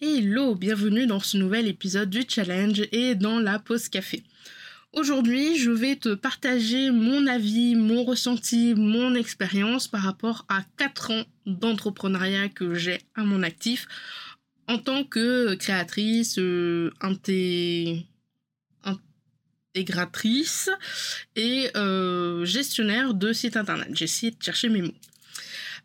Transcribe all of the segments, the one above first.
Hello, bienvenue dans ce nouvel épisode du challenge et dans la pause café. Aujourd'hui, je vais te partager mon avis, mon ressenti, mon expérience par rapport à 4 ans d'entrepreneuriat que j'ai à mon actif en tant que créatrice, euh, intégratrice et euh, gestionnaire de site internet. J'ai essayé de chercher mes mots.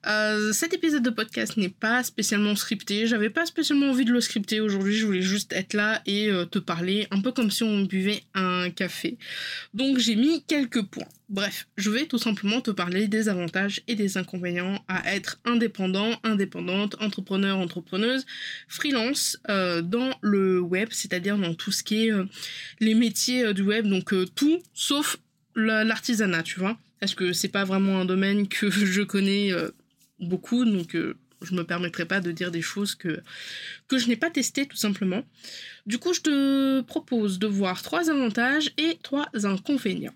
Euh, cet épisode de podcast n'est pas spécialement scripté. J'avais pas spécialement envie de le scripter aujourd'hui. Je voulais juste être là et euh, te parler un peu comme si on buvait un café. Donc j'ai mis quelques points. Bref, je vais tout simplement te parler des avantages et des inconvénients à être indépendant, indépendante, entrepreneur, entrepreneuse, freelance euh, dans le web, c'est-à-dire dans tout ce qui est les métiers du web, donc tout sauf l'artisanat, tu vois. Parce que c'est pas vraiment un domaine que je connais beaucoup, donc euh, je me permettrai pas de dire des choses que, que je n'ai pas testées tout simplement. Du coup, je te propose de voir trois avantages et trois inconvénients.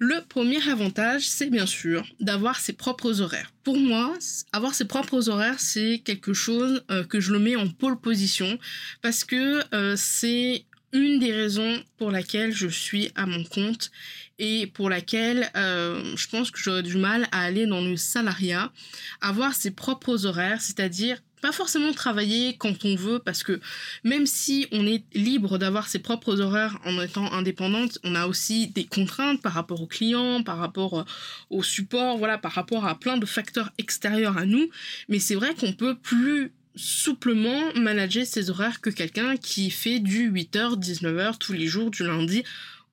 Le premier avantage, c'est bien sûr d'avoir ses propres horaires. Pour moi, avoir ses propres horaires, c'est quelque chose euh, que je le mets en pole position parce que euh, c'est une des raisons pour laquelle je suis à mon compte et pour laquelle euh, je pense que j'aurais du mal à aller dans le salariat, avoir ses propres horaires, c'est-à-dire pas forcément travailler quand on veut parce que même si on est libre d'avoir ses propres horaires en étant indépendante, on a aussi des contraintes par rapport aux clients, par rapport au support, voilà, par rapport à plein de facteurs extérieurs à nous, mais c'est vrai qu'on peut plus souplement manager ses horaires que quelqu'un qui fait du 8h, 19h tous les jours du lundi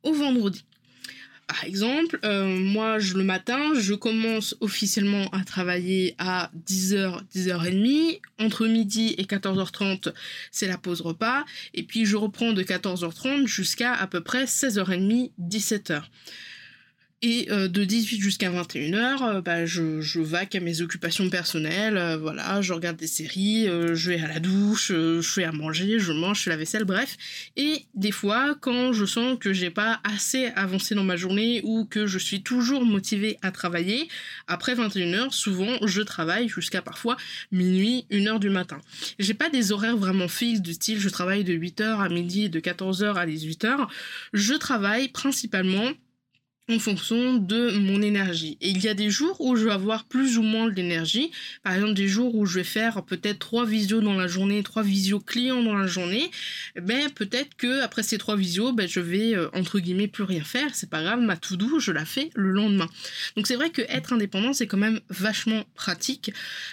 au vendredi. Par exemple, euh, moi, le matin, je commence officiellement à travailler à 10h, 10h30. Entre midi et 14h30, c'est la pause repas. Et puis, je reprends de 14h30 jusqu'à à peu près 16h30, 17h. Et euh, de 18 jusqu'à 21h, euh, bah, je, je vaque à mes occupations personnelles, euh, voilà, je regarde des séries, je vais à la douche, je fais à manger, je mange, je fais la vaisselle, bref. Et des fois, quand je sens que j'ai pas assez avancé dans ma journée ou que je suis toujours motivée à travailler, après 21h, souvent, je travaille jusqu'à parfois minuit, 1h du matin. J'ai pas des horaires vraiment fixes du style je travaille de 8h à midi, de 14h à 18h. Je travaille principalement en fonction de mon énergie. Et il y a des jours où je vais avoir plus ou moins d'énergie. Par exemple, des jours où je vais faire peut-être trois visios dans la journée, trois visios clients dans la journée. Ben, peut-être que après ces trois visios, ben, je vais, euh, entre guillemets, plus rien faire. C'est pas grave, ma to-do, je la fais le lendemain. Donc c'est vrai que être indépendant, c'est quand même vachement pratique.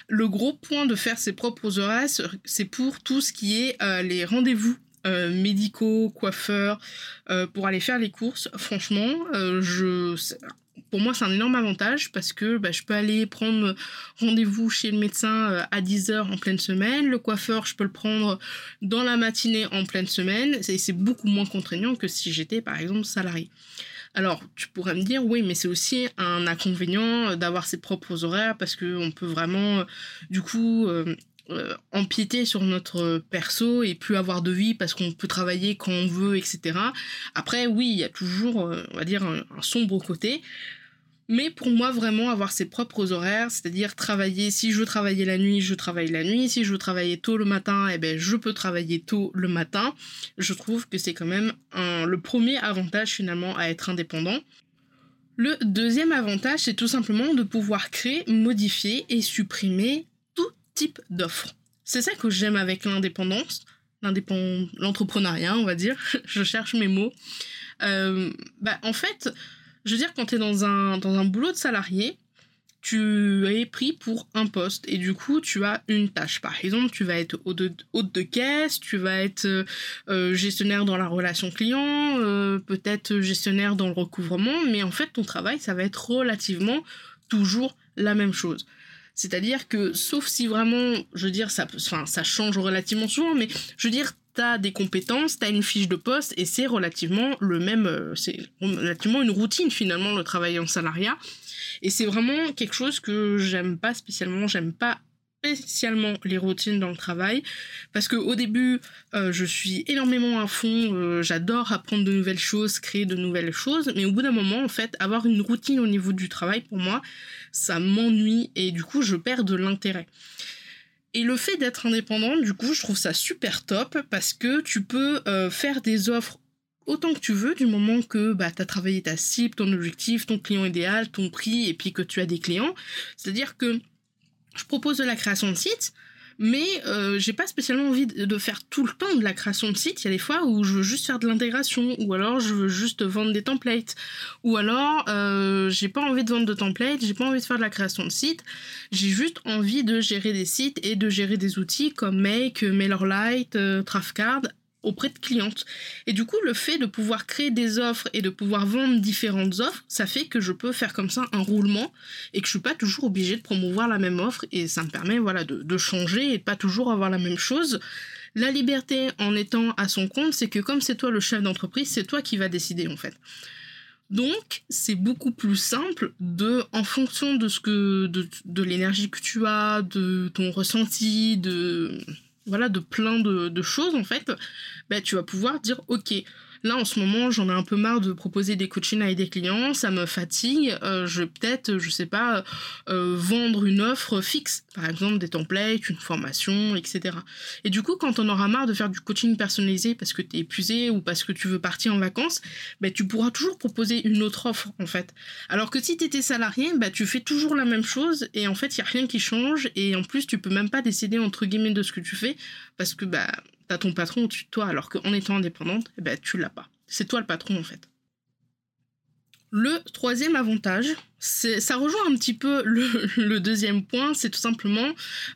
Le gros point de faire ses propres horaires, c'est pour tout ce qui est euh, les rendez-vous euh, médicaux, coiffeurs, euh, pour aller faire les courses. Franchement, euh, je, pour moi, c'est un énorme avantage parce que bah, je peux aller prendre rendez-vous chez le médecin à 10h en pleine semaine. Le coiffeur, je peux le prendre dans la matinée en pleine semaine. C'est beaucoup moins contraignant que si j'étais, par exemple, salarié. Alors, tu pourrais me dire, oui, mais c'est aussi un inconvénient d'avoir ses propres horaires parce qu'on peut vraiment, du coup, euh, empiéter sur notre perso et plus avoir de vie parce qu'on peut travailler quand on veut, etc. Après, oui, il y a toujours, euh, on va dire, un, sombre côté. Mais pour moi, vraiment avoir ses propres horaires, c'est-à-dire travailler, si je veux travailler la nuit, je travaille la nuit, si je veux travailler tôt le matin, eh ben, je peux travailler tôt le matin. Je trouve que c'est quand même le premier avantage finalement à être indépendant. Le deuxième avantage, c'est tout simplement de pouvoir créer, modifier et supprimer type d'offres. C'est ça que j'aime avec l'indépendance, l'entrepreneuriat, on va dire. je cherche mes mots. Euh, bah, en fait, je veux dire, quand tu es dans un, dans un boulot de salarié, tu es pris pour un poste et du coup tu as une tâche. Par exemple, tu vas être hôte de, caisse, tu vas être euh, gestionnaire dans la relation client, euh, peut-être gestionnaire dans le recouvrement, mais en fait ton travail ça va être relativement toujours la même chose. C'est-à-dire que sauf si vraiment, je veux dire, ça, change relativement souvent, mais je veux dire, t'as des compétences, t'as une fiche de poste et c'est relativement le même, euh, c'est relativement une routine finalement le travail en salariat. Et c'est vraiment quelque chose que j'aime pas spécialement, j'aime pas spécialement les routines dans le travail. Parce que au début euh, je suis énormément à fond euh, j'adore apprendre de nouvelles choses créer de nouvelles choses. Mais au bout d'un moment en fait avoir une routine au niveau du travail pour moi ça m'ennuie et du coup je perds de l'intérêt. Et le fait d'être indépendant, du coup, je trouve ça super top parce que tu peux euh, faire des offres autant que tu veux du moment que bah, tu as travaillé ta cible, ton objectif, ton client idéal, ton prix et puis que tu as des clients. C'est-à-dire que je propose de la création de sites, mais euh, j'ai pas spécialement envie de faire tout le temps de la création de site. Il y a des fois où je veux juste faire de l'intégration, ou alors je veux juste vendre des templates, ou alors euh, j'ai pas envie de vendre de templates, j'ai pas envie de faire de la création de site. J'ai juste envie de gérer des sites et de gérer des outils comme Make, MailerLite, euh, Trafcard auprès de clientes. Et du coup, le fait de pouvoir créer des offres et de pouvoir vendre différentes offres, ça fait que je peux faire comme ça un roulement et que je suis pas toujours obligée de promouvoir la même offre et ça me permet voilà de, changer et de pas toujours avoir la même chose. La liberté en étant à son compte, c'est que comme c'est toi le chef d'entreprise, c'est toi qui va décider en fait. Donc, c'est beaucoup plus simple de, en fonction de ce que, de, de l'énergie que tu as, de ton ressenti, de, voilà, de plein de, choses en fait, bah, tu vas pouvoir dire ok, Là, en ce moment, j'en ai un peu marre de proposer des coachings à des clients, ça me fatigue. Euh, je vais peut-être, je sais pas, euh, vendre une offre fixe, par exemple des templates, une formation, etc. Et du coup, quand on aura marre de faire du coaching personnalisé parce que tu es épuisé ou parce que tu veux partir en vacances, bah, tu pourras toujours proposer une autre offre, en fait. Alors que si tu étais salarié, bah, tu fais toujours la même chose et en fait, il n'y a rien qui change et en plus, tu peux même pas décider entre guillemets de ce que tu fais parce que bah, t'as ton patron au-dessus de toi, alors qu'en étant indépendante, eh ben, tu l'as pas. C'est toi le patron en fait. Le troisième avantage, ça rejoint un petit peu le, deuxième point, c'est tout simplement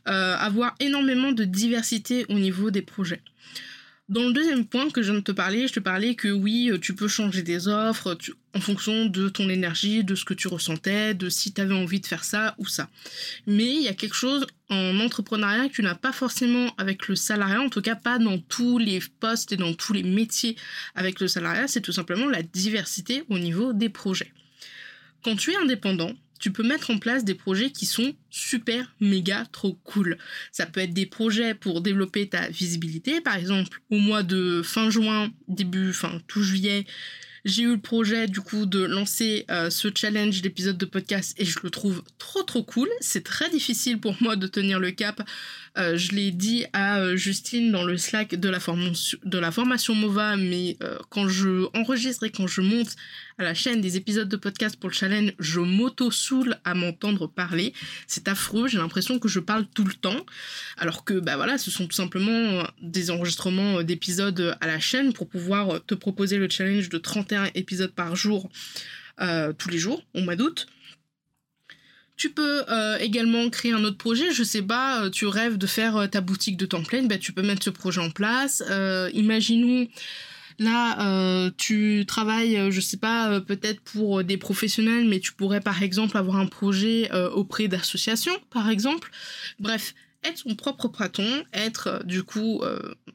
euh, avoir énormément de diversité au niveau des projets. Dans le deuxième point que je viens de te parler, je te parlais que oui, tu peux changer des offres en fonction de ton énergie, de ce que tu ressentais, de si tu avais envie de faire ça ou ça. Mais il y a quelque chose en entrepreneuriat que tu n'as pas forcément avec le salariat, en tout cas pas dans tous les postes et dans tous les métiers avec le salariat, c'est tout simplement la diversité au niveau des projets. Quand tu es indépendant, tu peux mettre en place des projets qui sont super, méga, trop cool. Ça peut être des projets pour développer ta visibilité. Par exemple, au mois de fin juin, début, fin tout juillet, j'ai eu le projet du coup de lancer euh, ce challenge d'épisode de podcast et je le trouve trop trop cool. C'est très difficile pour moi de tenir le cap. Euh, je l'ai dit à euh, Justine dans le Slack de la, formation, de la formation MOVA, mais quand je enregistre et quand je monte à la chaîne des épisodes de podcast pour le challenge, je m'auto-soule à m'entendre parler. C'est affreux, j'ai l'impression que je parle tout le temps. Alors que, bah voilà, ce sont tout simplement des enregistrements d'épisodes à la chaîne pour pouvoir te proposer le challenge de 31 épisodes par jour, euh, tous les jours, au mois d'août. Tu peux euh, également créer un autre projet. Je sais pas, euh, tu rêves de faire ta boutique de template, bah, tu peux mettre ce projet en place. imaginons Là, euh, tu travailles, euh, je sais pas, euh, peut-être pour des professionnels, mais tu pourrais par exemple avoir un projet auprès d'associations, par exemple. Bref, être son propre patron, être du coup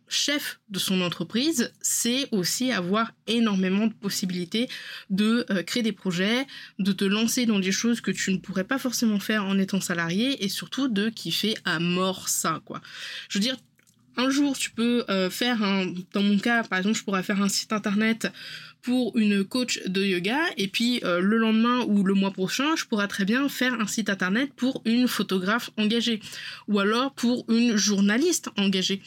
chef de son entreprise, c'est aussi avoir énormément de possibilités de créer des projets, de te lancer dans des choses que tu ne pourrais pas forcément faire en étant salarié et surtout de kiffer à mort ça quoi. Je veux dire un jour, tu peux euh, faire un, dans mon cas, par exemple, je pourrais faire un site internet pour une coach de yoga et puis euh, le lendemain ou le mois prochain, je pourrais très bien faire un site internet pour une photographe engagée ou alors pour une journaliste engagée.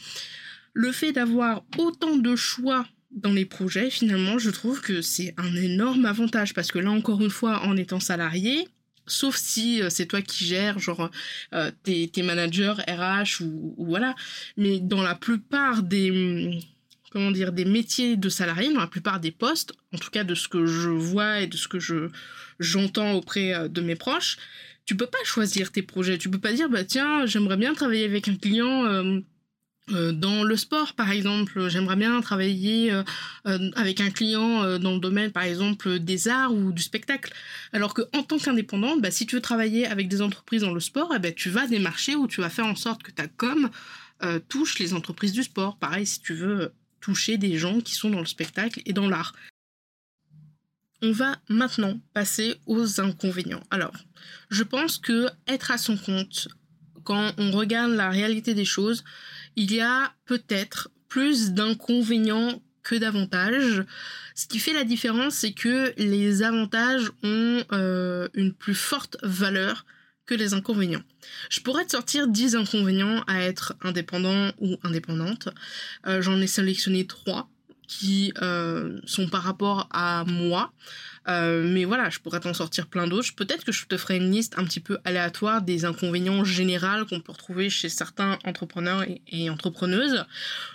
Le fait d'avoir autant de choix dans les projets, finalement, je trouve que c'est un énorme avantage parce que là, encore une fois, en étant salarié, sauf si euh, c'est toi qui gères, genre euh, tes, managers RH ou, voilà, mais dans la plupart des hum, comment dire des métiers de salarié, dans la plupart des postes, en tout cas de ce que je vois et de ce que je j'entends auprès euh, de mes proches, tu peux pas choisir tes projets, tu peux pas dire bah tiens j'aimerais bien travailler avec un client dans le sport, par exemple, j'aimerais bien travailler euh, euh, avec un client dans le domaine, par exemple, des arts ou du spectacle. Alors que en tant qu'indépendant, bah, si tu veux travailler avec des entreprises dans le sport, eh ben, tu vas démarcher ou tu vas faire en sorte que ta com touche les entreprises du sport. Pareil, si tu veux toucher des gens qui sont dans le spectacle et dans l'art. On va maintenant passer aux inconvénients. Alors, je pense que être à son compte, quand on regarde la réalité des choses, il y a peut-être plus d'inconvénients que d'avantages. Ce qui fait la différence, c'est que les avantages ont euh, une plus forte valeur que les inconvénients. Je pourrais te sortir 10 inconvénients à être indépendant ou indépendante. Euh, j'en ai sélectionné 3 qui euh, sont par rapport à moi. Euh, mais voilà, je pourrais t'en sortir plein d'autres. Peut-être que je te ferai une liste un petit peu aléatoire des inconvénients généraux qu'on peut retrouver chez certains entrepreneurs et, entrepreneuses.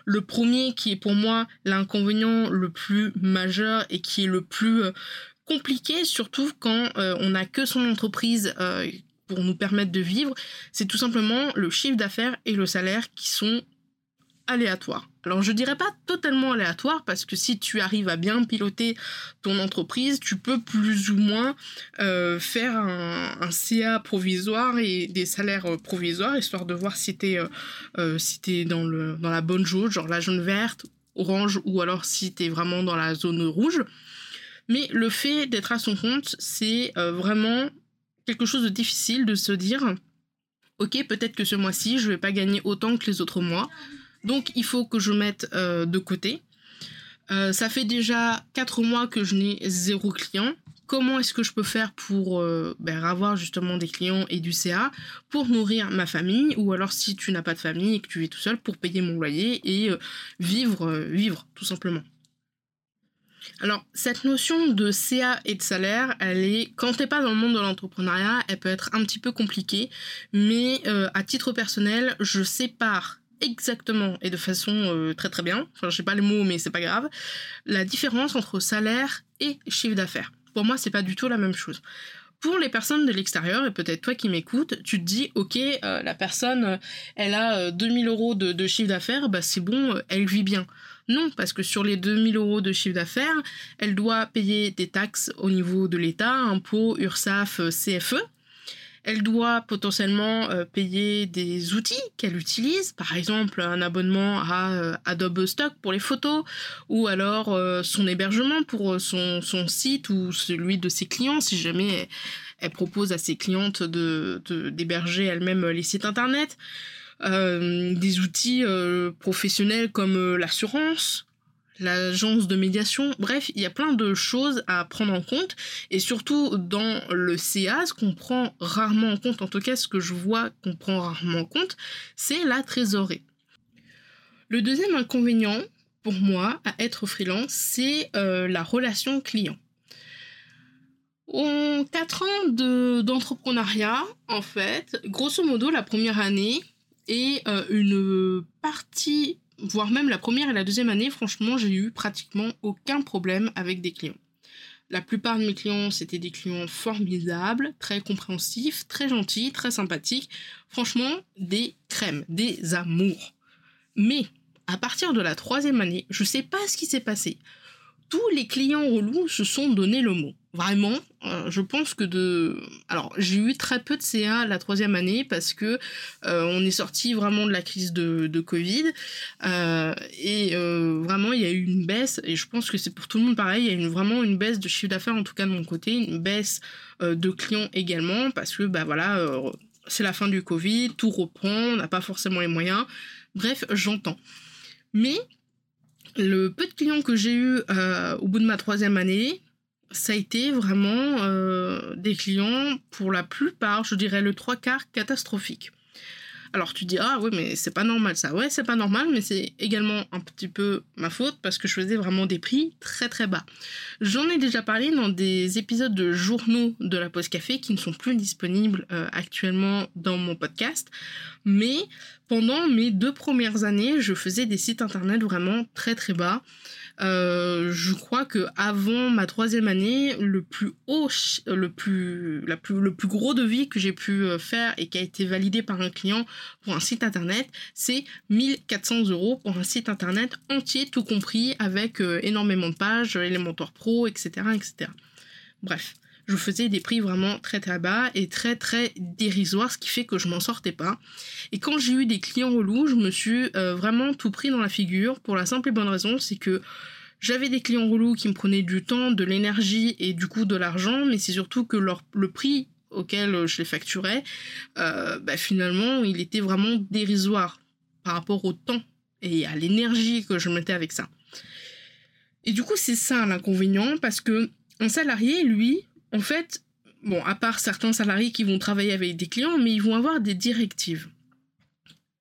Le premier qui est pour moi l'inconvénient le plus majeur et qui est le plus euh, compliqué, surtout quand on n'a que son entreprise pour nous permettre de vivre, c'est tout simplement le chiffre d'affaires et le salaire qui sont aléatoire. Alors je dirais pas totalement aléatoire parce que si tu arrives à bien piloter ton entreprise, tu peux plus ou moins euh, faire un, CA provisoire et des salaires euh, provisoires histoire de voir si tu euh, si dans, le, dans la bonne jauge, genre la jaune verte, orange ou alors si tu es vraiment dans la zone rouge. Mais le fait d'être à son compte, c'est vraiment quelque chose de difficile de se dire ok peut-être que ce mois-ci je vais pas gagner autant que les autres mois donc il faut que je mette euh, de côté. Euh, ça fait déjà 4 mois que je n'ai zéro client. Comment est-ce que je peux faire pour euh, ben, avoir justement des clients et du CA pour nourrir ma famille? Ou alors si tu n'as pas de famille et que tu es tout seul pour payer mon loyer et vivre, vivre tout simplement. Alors, cette notion de CA et de salaire, elle est, quand t'es pas dans le monde de l'entrepreneuriat, elle peut être un petit peu compliquée, mais à titre personnel, je sépare exactement et de façon euh, très très bien, enfin je sais pas les mots mais c'est pas grave, la différence entre salaire et chiffre d'affaires. Pour moi c'est pas du tout la même chose. Pour les personnes de l'extérieur, et peut-être toi qui m'écoutes, tu te dis, ok, euh, la personne, elle a 2000 euh, euros de, de chiffre d'affaires, bah c'est bon, elle vit bien. Non, parce que sur les 2000 euros de chiffre d'affaires, elle doit payer des taxes au niveau de l'État, impôts, URSAF, CFE, elle doit potentiellement euh, payer des outils qu'elle utilise, par exemple un abonnement à euh, Adobe Stock pour les photos, ou alors euh, son hébergement pour son, site ou celui de ses clients, si jamais elle, propose à ses clientes de, d'héberger elle-même les sites internet. des outils professionnels comme l'assurance, l'agence de médiation. Bref, il y a plein de choses à prendre en compte. Et surtout dans le CA, ce qu'on prend rarement en compte, en tout cas ce que je vois qu'on prend rarement en compte, c'est la trésorerie. Le deuxième inconvénient pour moi à être freelance, c'est euh, la relation client. En quatre ans d'entrepreneuriat, en fait, grosso modo, la première année est euh, une partie voire même la première et la deuxième année, franchement, j'ai eu pratiquement aucun problème avec des clients. La plupart de mes clients, c'était des clients formidables, très compréhensifs, très gentils, très sympathiques. Franchement, des crèmes, des amours. Mais à partir de la troisième année, je sais pas ce qui s'est passé. Tous les clients relous se sont donné le mot. Vraiment, euh, je pense que de... Alors, j'ai eu très peu de CA la troisième année parce que euh, on est sorti vraiment de la crise de, Covid euh, et vraiment il y a eu une baisse et je pense que c'est pour tout le monde pareil, il y a eu vraiment une baisse de chiffre d'affaires en tout cas de mon côté, une baisse de clients également parce que bah voilà, c'est la fin du Covid, tout reprend, on n'a pas forcément les moyens. Bref, j'entends. Mais le peu de clients que j'ai eu au bout de ma troisième année, ça a été vraiment euh, des clients, pour la plupart, je dirais le trois quarts catastrophiques. Alors tu dis ah oui mais c'est pas normal ça. Ouais c'est pas normal mais c'est également un petit peu ma faute parce que je faisais vraiment des prix très très bas. J'en ai déjà parlé dans des épisodes de journaux de la pause café qui ne sont plus disponibles euh, actuellement dans mon podcast. Mais pendant mes deux premières années je faisais des sites internet vraiment très très bas. Euh, je crois que avant ma troisième année, le plus haut, le plus, la plus, le plus gros devis que j'ai pu euh, faire et qui a été validé par un client pour un site internet, c'est 1400 euros pour un site internet entier, tout compris, avec euh, énormément de pages, Elementor Pro, etc., etc. Bref je faisais des prix vraiment très très bas et très très dérisoires, ce qui fait que je m'en sortais pas. Et quand j'ai eu des clients relous, je me suis vraiment tout pris dans la figure pour la simple et bonne raison, c'est que j'avais des clients relous qui me prenaient du temps, de l'énergie et du coup de l'argent, mais c'est surtout que le prix auquel je les facturais, euh, bah, finalement, il était vraiment dérisoire par rapport au temps et à l'énergie que je mettais avec ça. Et du coup, c'est ça l'inconvénient, parce que un salarié, lui, en fait, bon, à part certains salariés qui vont travailler avec des clients, mais ils vont avoir des directives.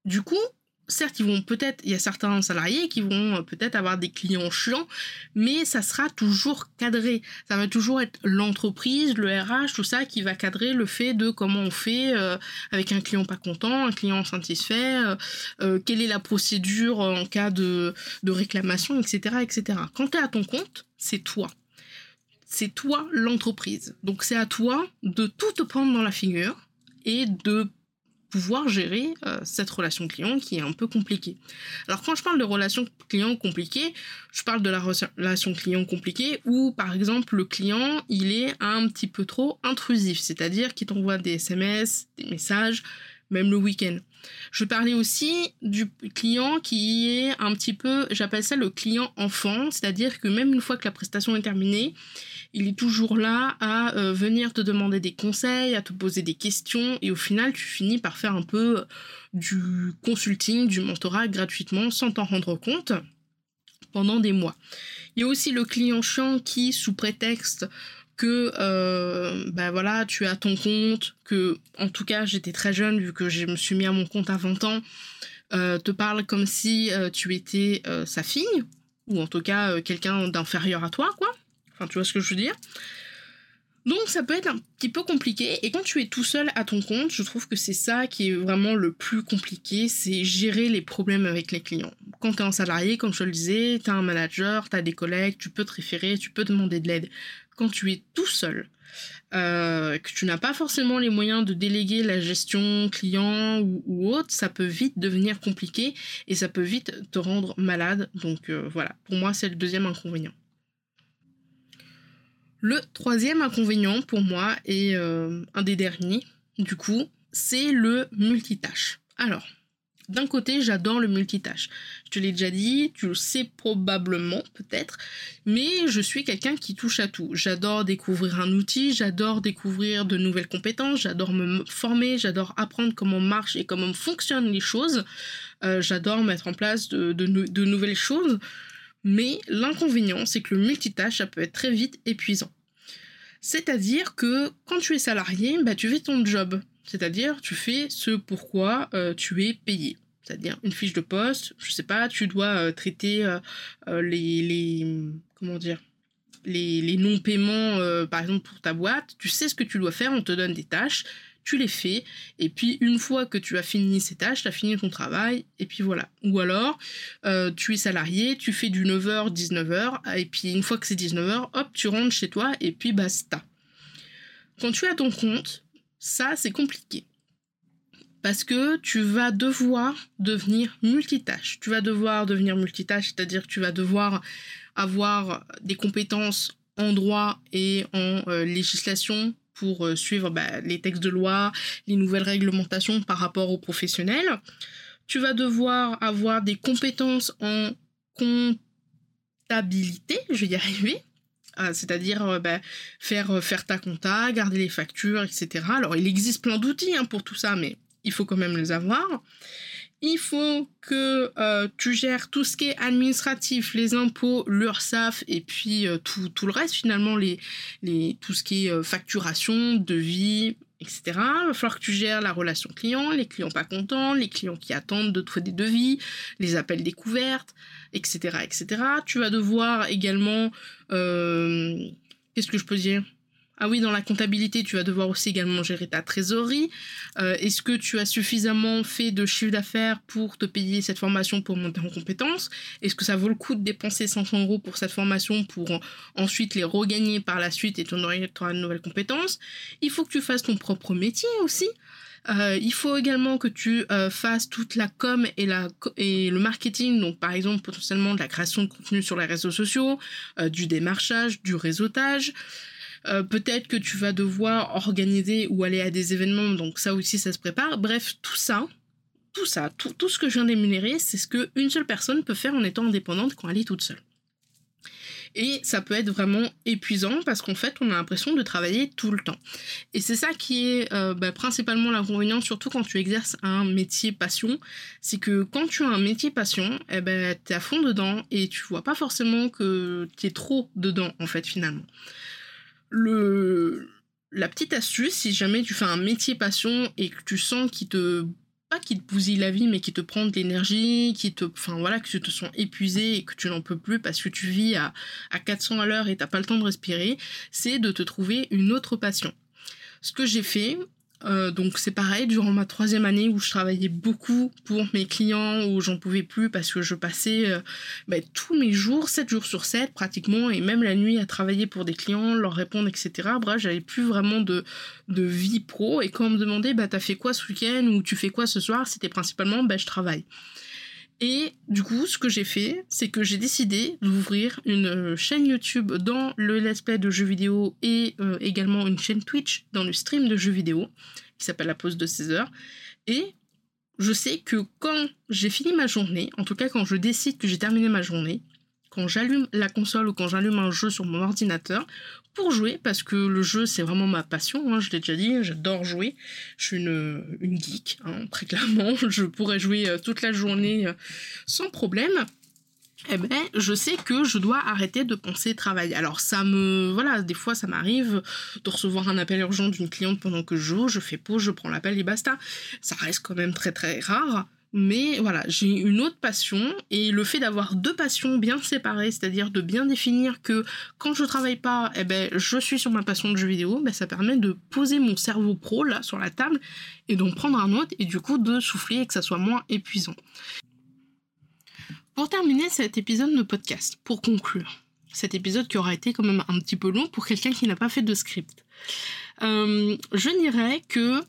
Du coup, certes, ils vont peut-être, il y a certains salariés qui vont euh, peut-être avoir des clients chiants, mais ça sera toujours cadré. Ça va toujours être l'entreprise, le RH, tout ça qui va cadrer le fait de comment on fait euh, avec un client pas content, un client satisfait, euh, quelle est la procédure en cas de, réclamation, etc., etc. Quand tu es à ton compte, c'est toi. C'est toi l'entreprise. Donc c'est à toi de tout te prendre dans la figure et de pouvoir gérer euh, cette relation client qui est un peu compliquée. Alors quand je parle de relation client compliquée, je parle de la relation client compliquée où par exemple le client il est un petit peu trop intrusif, c'est-à-dire qu'il t'envoie des SMS, des messages, même le week-end. Je parlais aussi du client qui est un petit peu, j'appelle ça le client enfant, c'est-à-dire que même une fois que la prestation est terminée, il est toujours là à euh, venir te demander des conseils, à te poser des questions, et au final, tu finis par faire un peu du consulting, du mentorat gratuitement sans t'en rendre compte pendant des mois. Il y a aussi le client chiant qui, sous prétexte que euh, bah voilà, tu as ton compte, que en tout cas j'étais très jeune vu que je me suis mis à mon compte à 20 ans, euh, te parle comme si tu étais sa fille, ou en tout cas quelqu'un d'inférieur à toi, quoi. Enfin, tu vois ce que je veux dire? Donc ça peut être un petit peu compliqué et quand tu es tout seul à ton compte, je trouve que c'est ça qui est vraiment le plus compliqué, c'est gérer les problèmes avec les clients. Quand tu es un salarié, comme je te le disais, tu as un manager, tu as des collègues, tu peux te référer, tu peux demander de l'aide. Quand tu es tout seul, euh, que tu n'as pas forcément les moyens de déléguer la gestion client ou, autre, ça peut vite devenir compliqué et ça peut vite te rendre malade. Donc euh, voilà, pour moi c'est le deuxième inconvénient. Le troisième inconvénient pour moi, et euh, un des derniers, du coup, c'est le multitâche. Alors, d'un côté, j'adore le multitâche. Je te l'ai déjà dit, tu le sais probablement, peut-être, mais je suis quelqu'un qui touche à tout. J'adore découvrir un outil, j'adore découvrir de nouvelles compétences, j'adore me former, j'adore apprendre comment marchent et comment fonctionnent les choses. Euh, j'adore mettre en place de, de nouvelles choses. Mais l'inconvénient, c'est que le multitâche, ça peut être très vite épuisant. C'est-à-dire que quand tu es salarié, bah, tu fais ton job. C'est-à-dire, tu fais ce pourquoi euh, tu es payé. C'est-à-dire une fiche de poste, je sais pas, tu dois euh, traiter euh, les, les, les, non-paiements, par exemple pour ta boîte. Tu sais ce que tu dois faire, on te donne des tâches tu les fais, et puis une fois que tu as fini ces tâches, tu as fini ton travail, et puis voilà. Ou alors, euh, tu es salarié, tu fais du 9h, 19h, et puis une fois que c'est 19h, hop, tu rentres chez toi, et puis basta. Quand tu as ton compte, ça c'est compliqué. Parce que tu vas devoir devenir multitâche. Tu vas devoir devenir multitâche, c'est-à-dire que tu vas devoir avoir des compétences en droit et en euh, législation pour euh, suivre bah, les textes de loi, les nouvelles réglementations par rapport aux professionnels. Tu vas devoir avoir des compétences en comptabilité, je vais y arriver, c'est-à-dire euh, bah, faire, euh, faire ta compta, garder les factures, etc. Alors il existe plein d'outils hein, pour tout ça, mais il faut quand même les avoir il faut que euh, tu gères tout ce qui est administratif, les impôts, l'URSSAF et puis euh, tout, le reste finalement, les, les, tout ce qui est euh, facturation, devis, etc. Il va falloir que tu gères la relation client, les clients pas contents, les clients qui attendent de toi des devis, les appels découvertes, etc., etc. Tu vas devoir également, euh, qu'est-ce que je peux dire? Ah oui, dans la comptabilité, tu vas devoir aussi également gérer ta trésorerie. Euh, est-ce que tu as suffisamment fait de chiffre d'affaires pour te payer cette formation pour monter en compétences? Est-ce que ça vaut le coup de dépenser 500 euros pour cette formation pour ensuite les regagner par la suite et tu auras une nouvelle compétence Il faut que tu fasses ton propre métier aussi. Euh, il faut également que tu euh, fasses toute la com et, la, et le marketing, donc par exemple potentiellement de la création de contenu sur les réseaux sociaux, du démarchage, du réseautage. Euh, peut-être que tu vas devoir organiser ou aller à des événements, donc ça aussi ça se prépare. Bref, tout ça, tout ça, tout, ce que je viens d'émunérer, c'est ce qu'une seule personne peut faire en étant indépendante quand elle est toute seule. Et ça peut être vraiment épuisant parce qu'en fait, on a l'impression de travailler tout le temps. Et c'est ça qui est euh, bah, principalement l'inconvénient, surtout quand tu exerces un métier passion. C'est que quand tu as un métier passion, eh ben, tu es à fond dedans et tu vois pas forcément que tu es trop dedans, en fait, finalement le la petite astuce, si jamais tu fais un métier passion et que tu sens qu'il te pas qu'il te bousille la vie, mais qui te prend de l'énergie, qui te, enfin voilà, que tu te sens épuisé et que tu n'en peux plus parce que tu vis à, à 400 à l'heure et t'as pas le temps de respirer, c'est de te trouver une autre passion. Ce que j'ai fait, euh, donc c'est pareil, durant ma troisième année où je travaillais beaucoup pour mes clients, où j'en pouvais plus parce que je passais euh, ben, tous mes jours, 7 jours sur 7 pratiquement, et même la nuit à travailler pour des clients, leur répondre, etc. Bref, j'avais plus vraiment de, de vie pro, et quand on me demandait, bah t'as fait quoi ce week-end ou tu fais quoi ce soir, c'était principalement, bah je travaille. Et du coup, ce que j'ai fait, c'est que j'ai décidé d'ouvrir une euh, chaîne YouTube dans le let's play de jeux vidéo et euh, également une chaîne Twitch dans le stream de jeux vidéo qui s'appelle la pause de 16 heures. Et je sais que quand j'ai fini ma journée, en tout cas quand je décide que j'ai terminé ma journée, quand j'allume la console ou quand j'allume un jeu sur mon ordinateur pour jouer, parce que le jeu c'est vraiment ma passion, hein, je l'ai déjà dit, j'adore jouer, je suis une, geek, hein, très clairement, je pourrais jouer euh, toute la journée euh, sans problème. Eh ben, je sais que je dois arrêter de penser travail. Alors ça me, voilà, des fois ça m'arrive de recevoir un appel urgent d'une cliente pendant que je joue, je fais pause, je prends l'appel et basta. Ça reste quand même très très rare. Mais voilà, j'ai une autre passion et le fait d'avoir deux passions bien séparées, c'est-à-dire de bien définir que quand je travaille pas, eh ben, je suis sur ma passion de jeu vidéo, ben, ça permet de poser mon cerveau pro là sur la table et d'en prendre un autre et du coup de souffler et que ça soit moins épuisant. Pour terminer cet épisode de podcast, pour conclure, cet épisode qui aura été quand même un petit peu long pour quelqu'un qui n'a pas fait de script, euh, je dirais que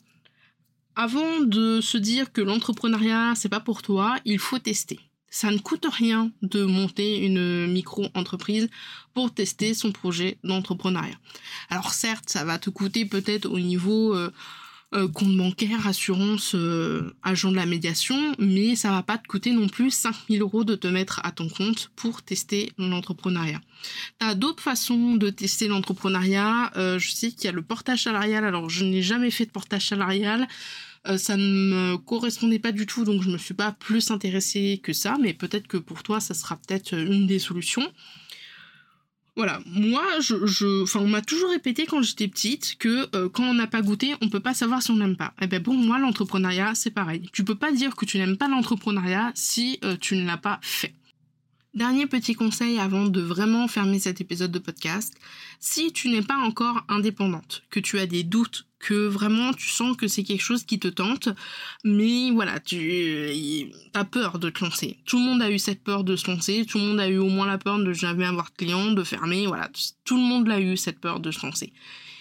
avant de se dire que l'entrepreneuriat c'est pas pour toi, il faut tester. Ça ne coûte rien de monter une micro-entreprise pour tester son projet d'entrepreneuriat. Alors certes, ça va te coûter peut-être au niveau euh, euh, compte bancaire, assurance, euh, agent de la médiation, mais ça va pas te coûter non plus 5000 euros de te mettre à ton compte pour tester l'entrepreneuriat. T'as d'autres façons de tester l'entrepreneuriat. je sais qu'il y a le portage salarial. Alors je n'ai jamais fait de portage salarial. Euh, ça ne me correspondait pas du tout, donc je me suis pas plus intéressée que ça, mais peut-être que pour toi, ça sera peut-être une des solutions. Voilà, moi, je, enfin, on m'a toujours répété quand j'étais petite que euh, quand on n'a pas goûté, on peut pas savoir si on n'aime pas. Et eh ben bon, moi, l'entrepreneuriat, c'est pareil. Tu peux pas dire que tu n'aimes pas l'entrepreneuriat si euh, tu ne l'as pas fait. Dernier petit conseil avant de vraiment fermer cet épisode de podcast. Si tu n'es pas encore indépendante, que tu as des doutes, que vraiment tu sens que c'est quelque chose qui te tente, mais voilà, tu as peur de te lancer. Tout le monde a eu cette peur de se lancer, tout le monde a eu au moins la peur de jamais avoir de clients, de fermer, voilà, tout le monde l'a eu cette peur de se lancer.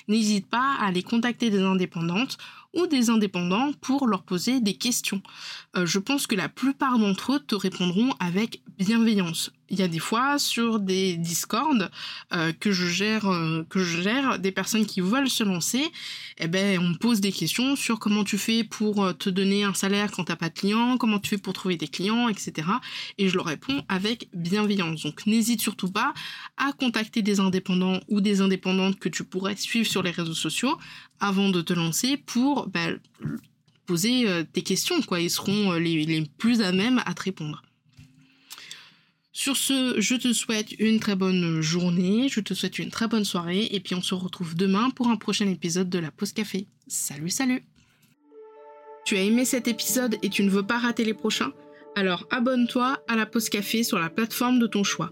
N'hésite pas à aller contacter des indépendantes ou des indépendants pour leur poser des questions. Euh, je pense que la plupart d'entre eux te répondront avec bienveillance. Il y a des fois sur des Discord euh, que je gère, euh, que je gère, des personnes qui veulent se lancer, eh ben on me pose des questions sur comment tu fais pour te donner un salaire quand t'as pas de clients, comment tu fais pour trouver des clients, etc. Et je leur réponds avec bienveillance. Donc n'hésite surtout pas à contacter des indépendants ou des indépendantes que tu pourrais suivre sur les réseaux sociaux avant de te lancer pour bah, poser euh, tes questions, quoi. Ils seront euh, les, plus à même à te répondre. Sur ce, je te souhaite une très bonne journée, je te souhaite une très bonne soirée, et puis on se retrouve demain pour un prochain épisode de la pause café. Salut, salut Tu as aimé cet épisode et tu ne veux pas rater les prochains? Alors abonne-toi à la pause café sur la plateforme de ton choix.